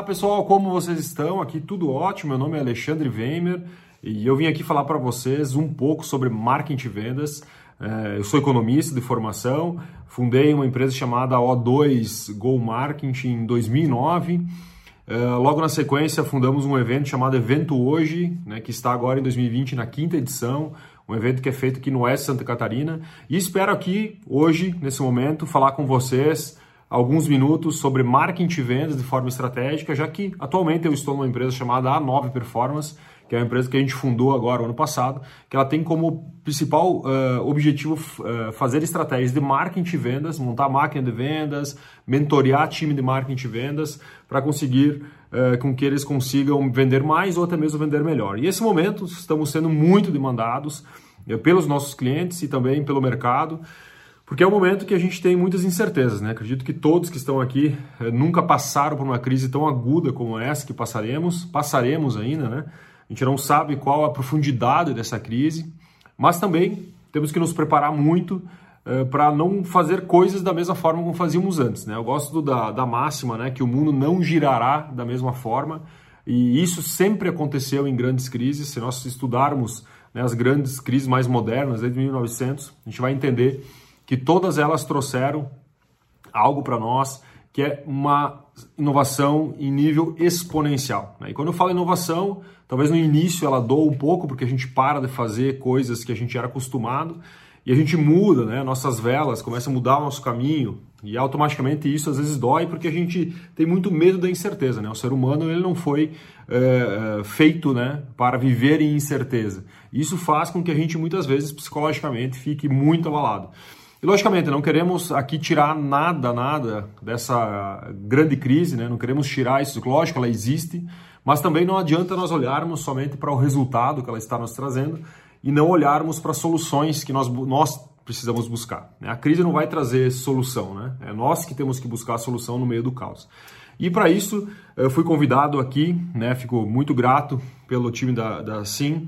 Olá pessoal, como vocês estão? Aqui tudo ótimo. Meu nome é Alexandre Weimer e eu vim aqui falar para vocês um pouco sobre marketing e vendas. É, eu sou economista de formação, fundei uma empresa chamada O2 Go Marketing em 2009. É, logo na sequência, fundamos um evento chamado Evento Hoje, né, que está agora em 2020 na quinta edição, um evento que é feito aqui no Oeste Santa Catarina. E espero aqui, hoje, nesse momento, falar com vocês alguns minutos sobre marketing e vendas de forma estratégica, já que atualmente eu estou numa empresa chamada A9 Performance, que é uma empresa que a gente fundou agora, ano passado, que ela tem como principal uh, objetivo uh, fazer estratégias de marketing e vendas, montar máquina de vendas, mentorear time de marketing e vendas, para conseguir uh, com que eles consigam vender mais ou até mesmo vender melhor. E nesse momento estamos sendo muito demandados pelos nossos clientes e também pelo mercado. Porque é um momento que a gente tem muitas incertezas, né? Acredito que todos que estão aqui eh, nunca passaram por uma crise tão aguda como essa que passaremos, passaremos ainda, né? A gente não sabe qual a profundidade dessa crise, mas também temos que nos preparar muito eh, para não fazer coisas da mesma forma como fazíamos antes, né? Eu gosto da, da máxima, né? Que o mundo não girará da mesma forma e isso sempre aconteceu em grandes crises. Se nós estudarmos né, as grandes crises mais modernas, desde 1900, a gente vai entender que todas elas trouxeram algo para nós que é uma inovação em nível exponencial. Né? E quando eu falo inovação, talvez no início ela doa um pouco, porque a gente para de fazer coisas que a gente era acostumado e a gente muda, né? nossas velas, começa a mudar o nosso caminho e automaticamente isso às vezes dói porque a gente tem muito medo da incerteza. Né? O ser humano ele não foi é, feito né, para viver em incerteza. Isso faz com que a gente muitas vezes psicologicamente fique muito abalado. E logicamente, não queremos aqui tirar nada, nada dessa grande crise, né? não queremos tirar isso, lógico, ela existe, mas também não adianta nós olharmos somente para o resultado que ela está nos trazendo e não olharmos para soluções que nós, nós precisamos buscar. Né? A crise não vai trazer solução, né? é nós que temos que buscar a solução no meio do caos. E para isso, eu fui convidado aqui, né? fico muito grato pelo time da, da SIM,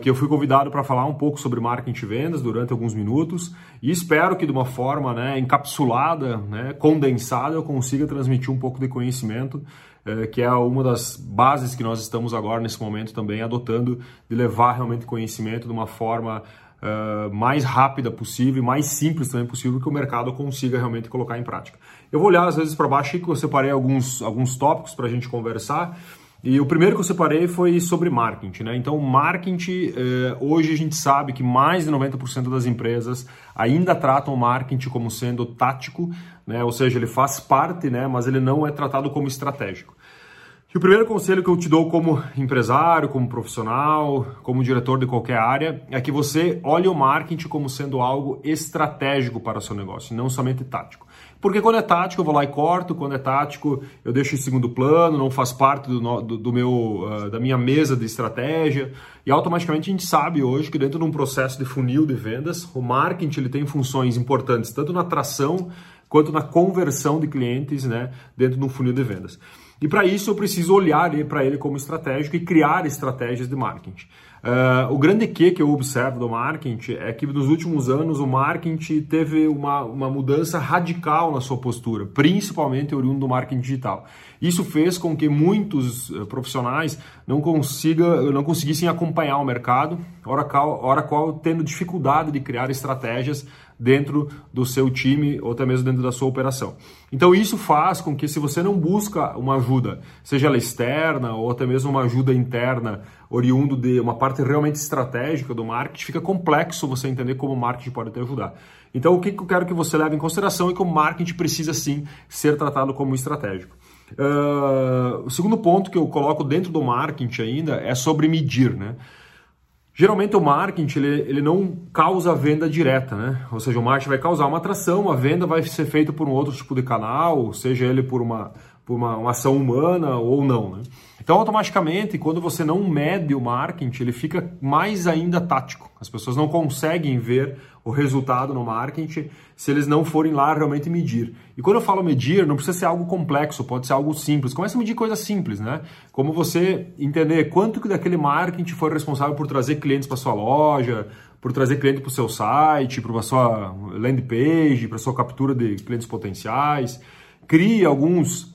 que eu fui convidado para falar um pouco sobre marketing e vendas durante alguns minutos e espero que de uma forma né, encapsulada, né, condensada, eu consiga transmitir um pouco de conhecimento, eh, que é uma das bases que nós estamos agora nesse momento também adotando, de levar realmente conhecimento de uma forma Uh, mais rápida possível e mais simples também possível que o mercado consiga realmente colocar em prática. Eu vou olhar às vezes para baixo que eu separei alguns, alguns tópicos para a gente conversar. E o primeiro que eu separei foi sobre marketing, né? Então, marketing, eh, hoje a gente sabe que mais de 90% das empresas ainda tratam o marketing como sendo tático, né? Ou seja, ele faz parte, né? Mas ele não é tratado como estratégico. E o primeiro conselho que eu te dou como empresário, como profissional, como diretor de qualquer área, é que você olhe o marketing como sendo algo estratégico para o seu negócio, não somente tático. Porque quando é tático eu vou lá e corto, quando é tático eu deixo em segundo plano, não faz parte do, do, do meu, uh, da minha mesa de estratégia. E automaticamente a gente sabe hoje que dentro de um processo de funil de vendas, o marketing ele tem funções importantes, tanto na atração quanto na conversão de clientes né, dentro de um funil de vendas. E para isso eu preciso olhar para ele como estratégico e criar estratégias de marketing. Uh, o grande que que eu observo do marketing é que nos últimos anos o marketing teve uma, uma mudança radical na sua postura, principalmente oriundo do marketing digital. Isso fez com que muitos uh, profissionais não, consiga, não conseguissem acompanhar o mercado, hora qual, hora qual tendo dificuldade de criar estratégias dentro do seu time ou até mesmo dentro da sua operação. Então isso faz com que se você não busca uma ajuda, seja ela externa ou até mesmo uma ajuda interna, oriundo de uma parte realmente estratégica do marketing, fica complexo você entender como o marketing pode te ajudar. Então o que eu quero que você leve em consideração é que o marketing precisa sim ser tratado como estratégico. Uh, o segundo ponto que eu coloco dentro do marketing ainda é sobre medir, né? Geralmente o marketing ele, ele não causa venda direta, né? Ou seja, o marketing vai causar uma atração, a venda vai ser feita por um outro tipo de canal, seja ele por uma, por uma, uma ação humana ou não, né? Então, automaticamente, quando você não mede o marketing, ele fica mais ainda tático. As pessoas não conseguem ver o resultado no marketing se eles não forem lá realmente medir. E quando eu falo medir, não precisa ser algo complexo, pode ser algo simples. Comece a medir coisas simples, né? Como você entender quanto que daquele marketing foi responsável por trazer clientes para sua loja, por trazer cliente para o seu site, para a sua landing page, para sua captura de clientes potenciais. Crie alguns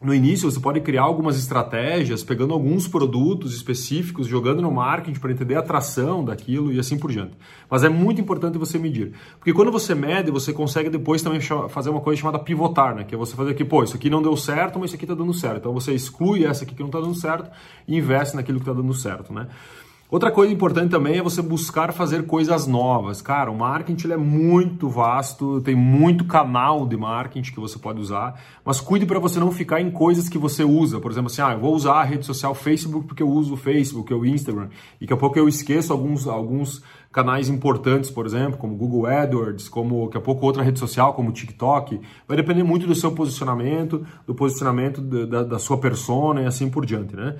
no início você pode criar algumas estratégias, pegando alguns produtos específicos, jogando no marketing para entender a atração daquilo e assim por diante. Mas é muito importante você medir. Porque quando você mede, você consegue depois também fazer uma coisa chamada pivotar, né? Que é você fazer aqui, pô, isso aqui não deu certo, mas isso aqui está dando certo. Então você exclui essa aqui que não está dando certo e investe naquilo que está dando certo, né? Outra coisa importante também é você buscar fazer coisas novas. Cara, o marketing é muito vasto, tem muito canal de marketing que você pode usar, mas cuide para você não ficar em coisas que você usa. Por exemplo, assim, ah, eu vou usar a rede social Facebook porque eu uso o Facebook, o Instagram, e daqui a pouco eu esqueço alguns, alguns canais importantes, por exemplo, como Google AdWords, como daqui a pouco outra rede social, como TikTok. Vai depender muito do seu posicionamento, do posicionamento da, da sua persona e assim por diante, né?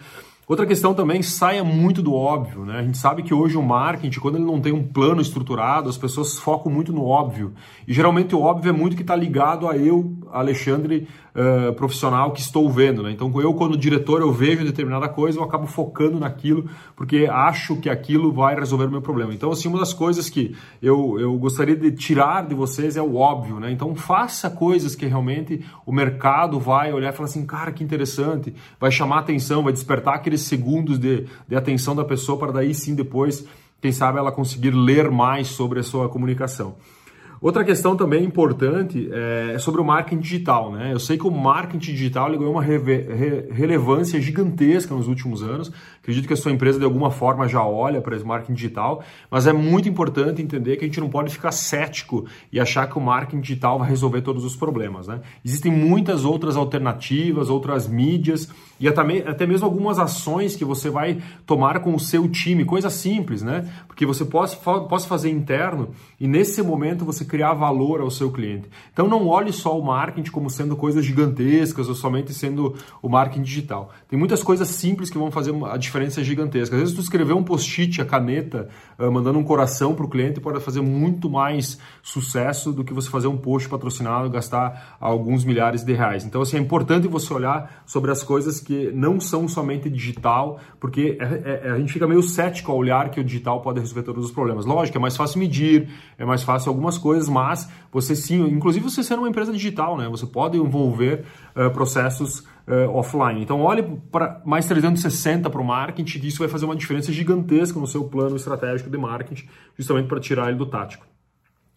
Outra questão também, saia muito do óbvio, né? A gente sabe que hoje o marketing, quando ele não tem um plano estruturado, as pessoas focam muito no óbvio. E geralmente o óbvio é muito que está ligado a eu, Alexandre, profissional que estou vendo, né? Então eu, quando diretor, eu vejo determinada coisa, eu acabo focando naquilo, porque acho que aquilo vai resolver o meu problema. Então, assim, uma das coisas que eu, eu gostaria de tirar de vocês é o óbvio, né? Então faça coisas que realmente o mercado vai olhar e falar assim, cara, que interessante, vai chamar atenção, vai despertar aquele aqueles segundos de, de atenção da pessoa para daí sim depois, quem sabe, ela conseguir ler mais sobre a sua comunicação. Outra questão também importante é sobre o marketing digital. Né? Eu sei que o marketing digital ganhou uma re relevância gigantesca nos últimos anos. Acredito que a sua empresa de alguma forma já olha para esse marketing digital, mas é muito importante entender que a gente não pode ficar cético e achar que o marketing digital vai resolver todos os problemas. Né? Existem muitas outras alternativas, outras mídias e até, até mesmo algumas ações que você vai tomar com o seu time, coisa simples, né? Porque você pode, pode fazer interno e nesse momento você criar valor ao seu cliente. Então não olhe só o marketing como sendo coisas gigantescas ou somente sendo o marketing digital. Tem muitas coisas simples que vão fazer a diferença gigantesca. Às vezes tu escrever um post-it, a caneta, ah, mandando um coração para o cliente pode fazer muito mais sucesso do que você fazer um post patrocinado e gastar alguns milhares de reais. Então assim, é importante você olhar sobre as coisas que não são somente digital, porque é, é, é, a gente fica meio cético ao olhar que o digital pode resolver todos os problemas. Lógico, é mais fácil medir, é mais fácil algumas coisas, mas você sim, inclusive você sendo uma empresa digital, né? Você pode envolver uh, processos uh, offline. Então olhe para mais 360 para o marketing, isso vai fazer uma diferença gigantesca no seu plano estratégico de marketing, justamente para tirar ele do tático.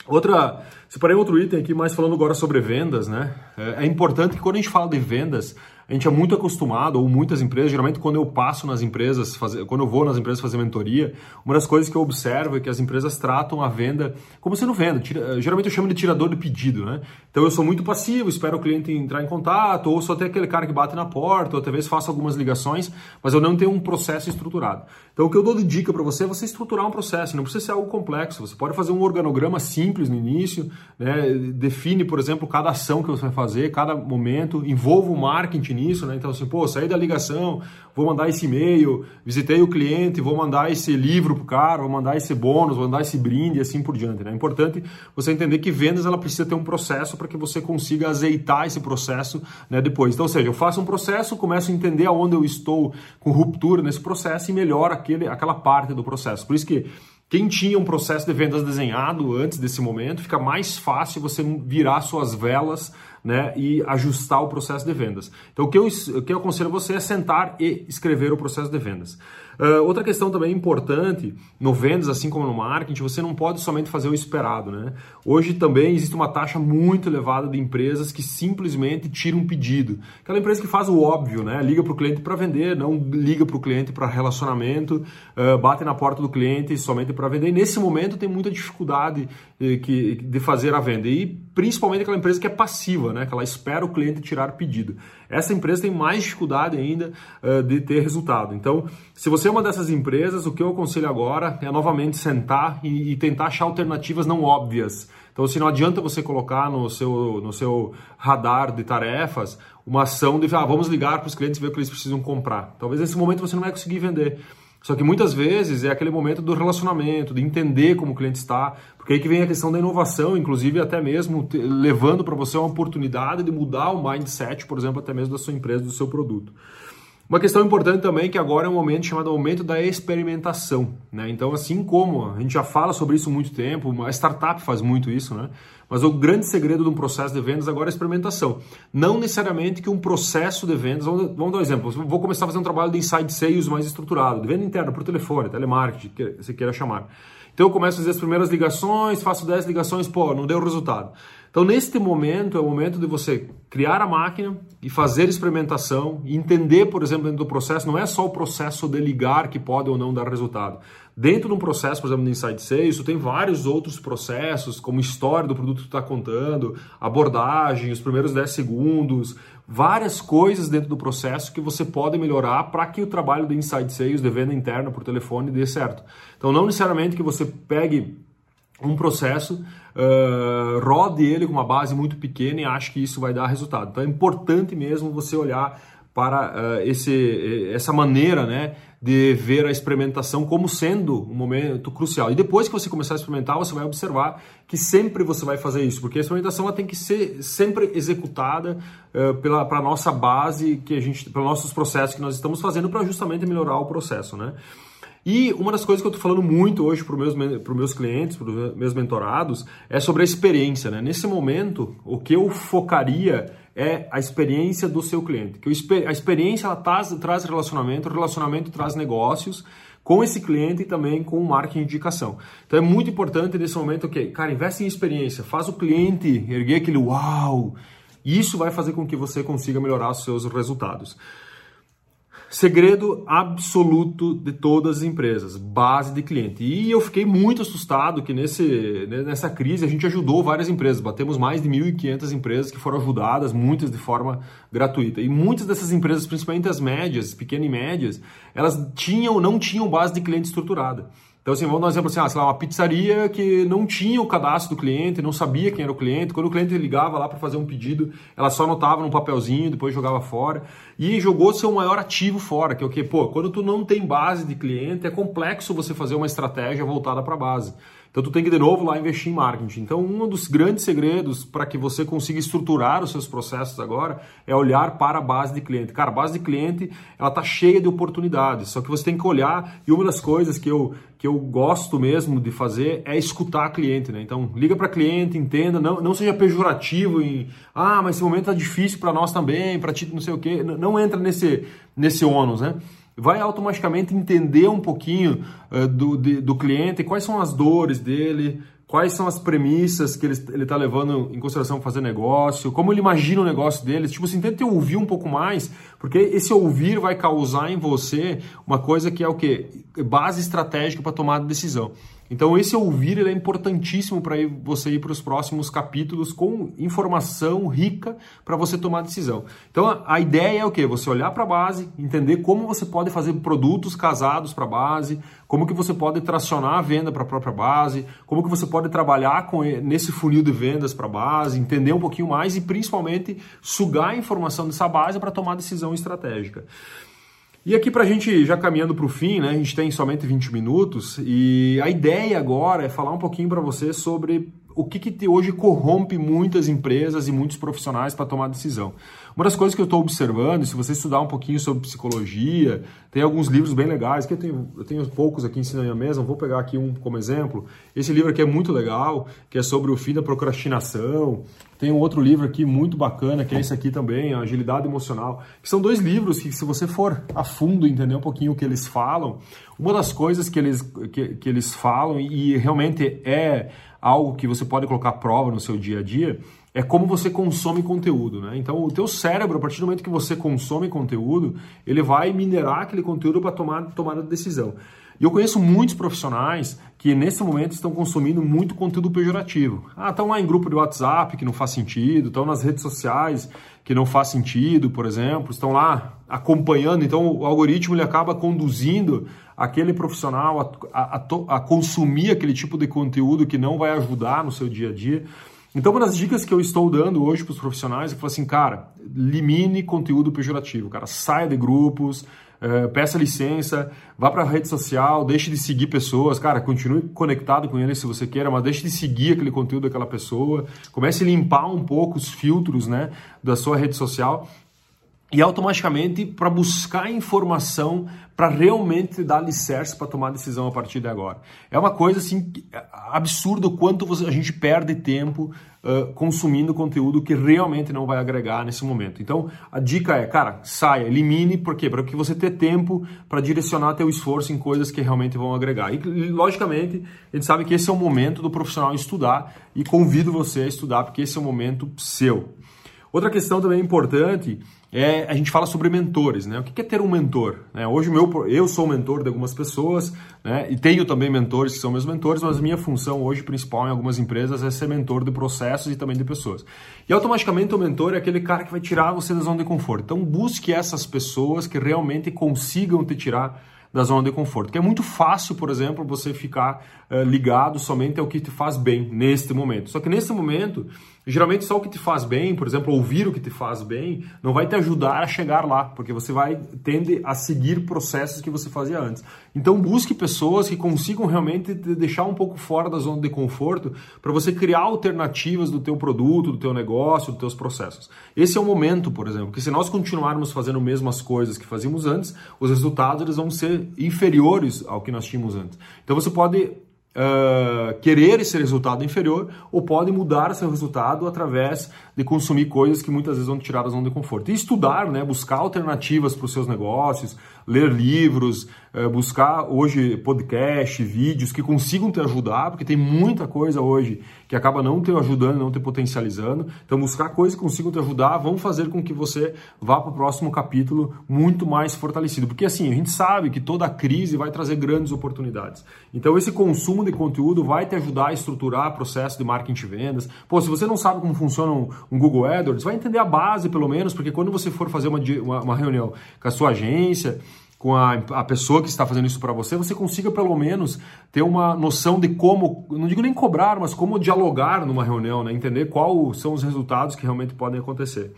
Outra, separei outro item aqui, mais falando agora sobre vendas, né? É, é importante que quando a gente fala de vendas, a gente é muito acostumado, ou muitas empresas, geralmente quando eu passo nas empresas, fazer, quando eu vou nas empresas fazer mentoria, uma das coisas que eu observo é que as empresas tratam a venda como sendo venda. Tira, geralmente eu chamo de tirador de pedido, né? Então eu sou muito passivo, espero o cliente entrar em contato, ou sou até aquele cara que bate na porta, ou talvez faço algumas ligações, mas eu não tenho um processo estruturado. Então o que eu dou de dica para você é você estruturar um processo, não precisa ser algo complexo. Você pode fazer um organograma simples no início, né? define, por exemplo, cada ação que você vai fazer, cada momento, envolva o marketing nisso, né? Então, assim, pô, saí da ligação, vou mandar esse e-mail, visitei o cliente, vou mandar esse livro pro cara, vou mandar esse bônus, vou mandar esse brinde e assim por diante, né? É importante você entender que vendas ela precisa ter um processo para que você consiga azeitar esse processo, né, depois. Então, ou seja, eu faço um processo, começo a entender aonde eu estou com ruptura nesse processo e melhoro aquele, aquela parte do processo. Por isso que quem tinha um processo de vendas desenhado antes desse momento, fica mais fácil você virar suas velas né, e ajustar o processo de vendas. Então, o que eu, o que eu aconselho você é sentar e escrever o processo de vendas. Uh, outra questão também importante no vendas, assim como no marketing, você não pode somente fazer o esperado. Né? Hoje também existe uma taxa muito elevada de empresas que simplesmente tiram um pedido. Aquela empresa que faz o óbvio, né? liga para o cliente para vender, não liga para o cliente para relacionamento, uh, bate na porta do cliente somente para vender. E nesse momento tem muita dificuldade uh, que, de fazer a venda. E principalmente aquela empresa que é passiva, né? que ela espera o cliente tirar pedido. Essa empresa tem mais dificuldade ainda uh, de ter resultado. Então, se você é uma dessas empresas, o que eu aconselho agora é novamente sentar e, e tentar achar alternativas não óbvias. Então, se não adianta você colocar no seu, no seu radar de tarefas uma ação de ah, vamos ligar para os clientes e ver o que eles precisam comprar. Talvez nesse momento você não vai conseguir vender. Só que muitas vezes é aquele momento do relacionamento, de entender como o cliente está, porque aí que vem a questão da inovação, inclusive até mesmo levando para você uma oportunidade de mudar o mindset, por exemplo, até mesmo da sua empresa, do seu produto. Uma questão importante também é que agora é um momento chamado momento da experimentação, né? Então, assim como a gente já fala sobre isso há muito tempo, a startup faz muito isso, né? Mas o grande segredo de um processo de vendas agora é a experimentação. Não necessariamente que um processo de vendas, vamos dar um exemplo, vou começar a fazer um trabalho de inside sales mais estruturado, de venda interna por telefone, telemarketing, que você queira chamar. Então eu começo a fazer as primeiras ligações, faço 10 ligações, pô, não deu resultado. Então, neste momento, é o momento de você criar a máquina e fazer experimentação, e entender, por exemplo, dentro do processo, não é só o processo de ligar que pode ou não dar resultado. Dentro de um processo, por exemplo, de Inside Sales, tem vários outros processos, como história do produto que está contando, abordagem, os primeiros 10 segundos, várias coisas dentro do processo que você pode melhorar para que o trabalho de Inside Sales, de venda interna por telefone, dê certo. Então, não necessariamente que você pegue um processo, uh, rode ele com uma base muito pequena e ache que isso vai dar resultado. Então é importante mesmo você olhar para uh, esse, essa maneira né, de ver a experimentação como sendo um momento crucial. E depois que você começar a experimentar, você vai observar que sempre você vai fazer isso, porque a experimentação ela tem que ser sempre executada uh, pela para nossa base, que a gente, pelos nossos processos que nós estamos fazendo para justamente melhorar o processo. Né? E uma das coisas que eu estou falando muito hoje para os meus, meus clientes, para os meus mentorados, é sobre a experiência. Né? Nesse momento, o que eu focaria é a experiência do seu cliente. Que a experiência ela traz, traz relacionamento, o relacionamento traz negócios com esse cliente e também com o marketing de indicação. Então é muito importante nesse momento que, cara, investe em experiência, faz o cliente erguer aquele uau. Isso vai fazer com que você consiga melhorar os seus resultados. Segredo absoluto de todas as empresas, base de cliente. E eu fiquei muito assustado que nesse, né, nessa crise a gente ajudou várias empresas. Batemos mais de 1.500 empresas que foram ajudadas, muitas de forma gratuita. E muitas dessas empresas, principalmente as médias, pequenas e médias, elas tinham não tinham base de cliente estruturada. Então, assim, vamos dar um exemplo assim, ah, sei lá, uma pizzaria que não tinha o cadastro do cliente, não sabia quem era o cliente. Quando o cliente ligava lá para fazer um pedido, ela só anotava num papelzinho, depois jogava fora. E jogou seu maior ativo fora, que é o que, pô, quando tu não tem base de cliente, é complexo você fazer uma estratégia voltada para a base. Então tu tem que de novo lá investir em marketing. Então um dos grandes segredos para que você consiga estruturar os seus processos agora é olhar para a base de cliente. Cara, a base de cliente ela tá cheia de oportunidades, só que você tem que olhar e uma das coisas que eu que eu gosto mesmo de fazer é escutar cliente, né? Então liga para cliente, entenda, não, não seja pejorativo em ah, mas esse momento tá difícil para nós também, para ti não sei o quê. Não, não entra nesse nesse ônus, né? Vai automaticamente entender um pouquinho uh, do, de, do cliente, quais são as dores dele, quais são as premissas que ele está levando em consideração para fazer negócio, como ele imagina o negócio dele. Tipo assim, tente ouvir um pouco mais, porque esse ouvir vai causar em você uma coisa que é o quê? Base estratégica para tomar decisão. Então esse ouvir ele é importantíssimo para você ir para os próximos capítulos com informação rica para você tomar decisão. Então a, ideia é o que? Você olhar para a base, entender como você pode fazer produtos casados para a base, como que você pode tracionar a venda para a própria base, como que você pode trabalhar com nesse funil de vendas para a base, entender um pouquinho mais e principalmente sugar a informação dessa base para tomar decisão estratégica. E aqui para a gente, já caminhando para o fim, né, a gente tem somente 20 minutos e a ideia agora é falar um pouquinho para você sobre o que, que hoje corrompe muitas empresas e muitos profissionais para tomar decisão. Uma das coisas que eu estou observando, se você estudar um pouquinho sobre psicologia, tem alguns livros bem legais, que eu tenho, eu tenho poucos aqui em cima da minha mesa, vou pegar aqui um como exemplo. Esse livro aqui é muito legal, que é sobre o fim da procrastinação. Tem um outro livro aqui muito bacana, que é esse aqui também, Agilidade Emocional, que são dois livros que, se você for a fundo entender um pouquinho o que eles falam, uma das coisas que eles, que, que eles falam, e realmente é algo que você pode colocar prova no seu dia a dia, é como você consome conteúdo, né? Então, o teu cérebro, a partir do momento que você consome conteúdo, ele vai minerar aquele conteúdo para tomar tomada de decisão. E eu conheço muitos profissionais que nesse momento estão consumindo muito conteúdo pejorativo. Ah, estão lá em grupo de WhatsApp que não faz sentido, estão nas redes sociais que não faz sentido, por exemplo, estão lá acompanhando, então o algoritmo ele acaba conduzindo aquele profissional a, a, a consumir aquele tipo de conteúdo que não vai ajudar no seu dia a dia. Então, uma das dicas que eu estou dando hoje para os profissionais é que assim, cara, limine conteúdo pejorativo, cara, saia de grupos, uh, peça licença, vá para a rede social, deixe de seguir pessoas, cara, continue conectado com eles se você queira, mas deixe de seguir aquele conteúdo daquela pessoa, comece a limpar um pouco os filtros, né, da sua rede social e automaticamente para buscar informação para realmente dar alicerce para tomar decisão a partir de agora. É uma coisa assim absurdo o quanto a gente perde tempo uh, consumindo conteúdo que realmente não vai agregar nesse momento. Então a dica é, cara, saia, elimine, por quê? Para que você ter tempo para direcionar teu esforço em coisas que realmente vão agregar. E logicamente a gente sabe que esse é o momento do profissional estudar e convido você a estudar porque esse é o momento seu. Outra questão também importante é, a gente fala sobre mentores, né? O que é ter um mentor? Né? Hoje meu, eu sou mentor de algumas pessoas, né? E tenho também mentores que são meus mentores, mas minha função hoje principal em algumas empresas é ser mentor de processos e também de pessoas. E automaticamente o mentor é aquele cara que vai tirar você da zona de conforto. Então busque essas pessoas que realmente consigam te tirar da zona de conforto. Porque é muito fácil, por exemplo, você ficar uh, ligado somente ao que te faz bem neste momento. Só que nesse momento, geralmente só o que te faz bem, por exemplo, ouvir o que te faz bem, não vai te ajudar a chegar lá, porque você vai tende a seguir processos que você fazia antes. Então busque pessoas que consigam realmente te deixar um pouco fora da zona de conforto para você criar alternativas do teu produto, do teu negócio, dos teus processos. Esse é o momento, por exemplo, que se nós continuarmos fazendo as mesmas coisas que fazíamos antes, os resultados eles vão ser inferiores ao que nós tínhamos antes. Então você pode uh, querer esse resultado inferior ou pode mudar seu resultado através de consumir coisas que muitas vezes vão tirar da zona de conforto. E estudar, né, buscar alternativas para os seus negócios, ler livros, uh, buscar hoje podcast, vídeos que consigam te ajudar, porque tem muita coisa hoje que acaba não te ajudando, não te potencializando. Então buscar coisas que consigam te ajudar vão fazer com que você vá para o próximo capítulo muito mais fortalecido. Porque assim, a gente sabe que toda crise vai trazer grandes oportunidades. Então esse consumo consumo de conteúdo vai te ajudar a estruturar processo de marketing e vendas. Pô, se você não sabe como funciona um, um Google AdWords, vai entender a base pelo menos, porque quando você for fazer uma, uma, uma reunião com a sua agência, com a, a pessoa que está fazendo isso para você, você consiga pelo menos ter uma noção de como, não digo nem cobrar, mas como dialogar numa reunião, né? entender quais são os resultados que realmente podem acontecer.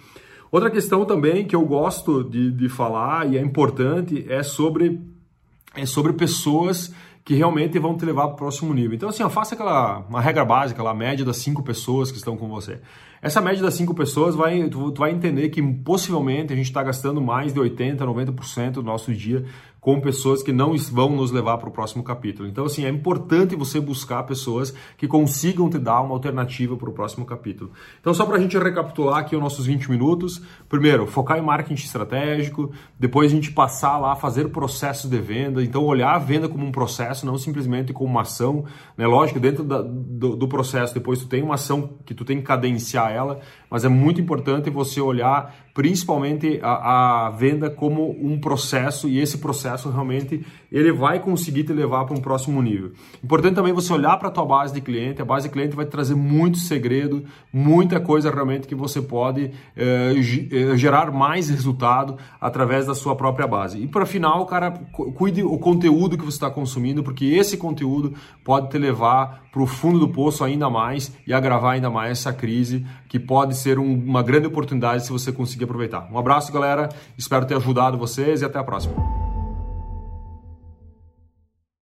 Outra questão também que eu gosto de, de falar e é importante é sobre, é sobre pessoas que realmente vão te levar para o próximo nível. Então, assim, ó, faça aquela uma regra básica, a média das cinco pessoas que estão com você. Essa média das cinco pessoas vai, tu, tu vai entender que possivelmente a gente está gastando mais de 80%, 90% do nosso dia com pessoas que não vão nos levar para o próximo capítulo. Então, assim, é importante você buscar pessoas que consigam te dar uma alternativa para o próximo capítulo. Então, só para a gente recapitular aqui os nossos 20 minutos. Primeiro, focar em marketing estratégico. Depois, a gente passar lá, fazer processos de venda. Então, olhar a venda como um processo, não simplesmente como uma ação. Né? Lógico, dentro da, do, do processo, depois tu tem uma ação que tu tem que cadenciar ela, mas é muito importante você olhar principalmente a, a venda como um processo e esse processo realmente ele vai conseguir te levar para um próximo nível. Importante também você olhar para a tua base de cliente, a base de cliente vai trazer muito segredo, muita coisa realmente que você pode eh, eh, gerar mais resultado através da sua própria base. E para final, cara, cuide o conteúdo que você está consumindo, porque esse conteúdo pode te levar para o fundo do poço ainda mais e agravar ainda mais essa crise, que pode ser um, uma grande oportunidade se você conseguir aproveitar. Um abraço, galera. Espero ter ajudado vocês e até a próxima.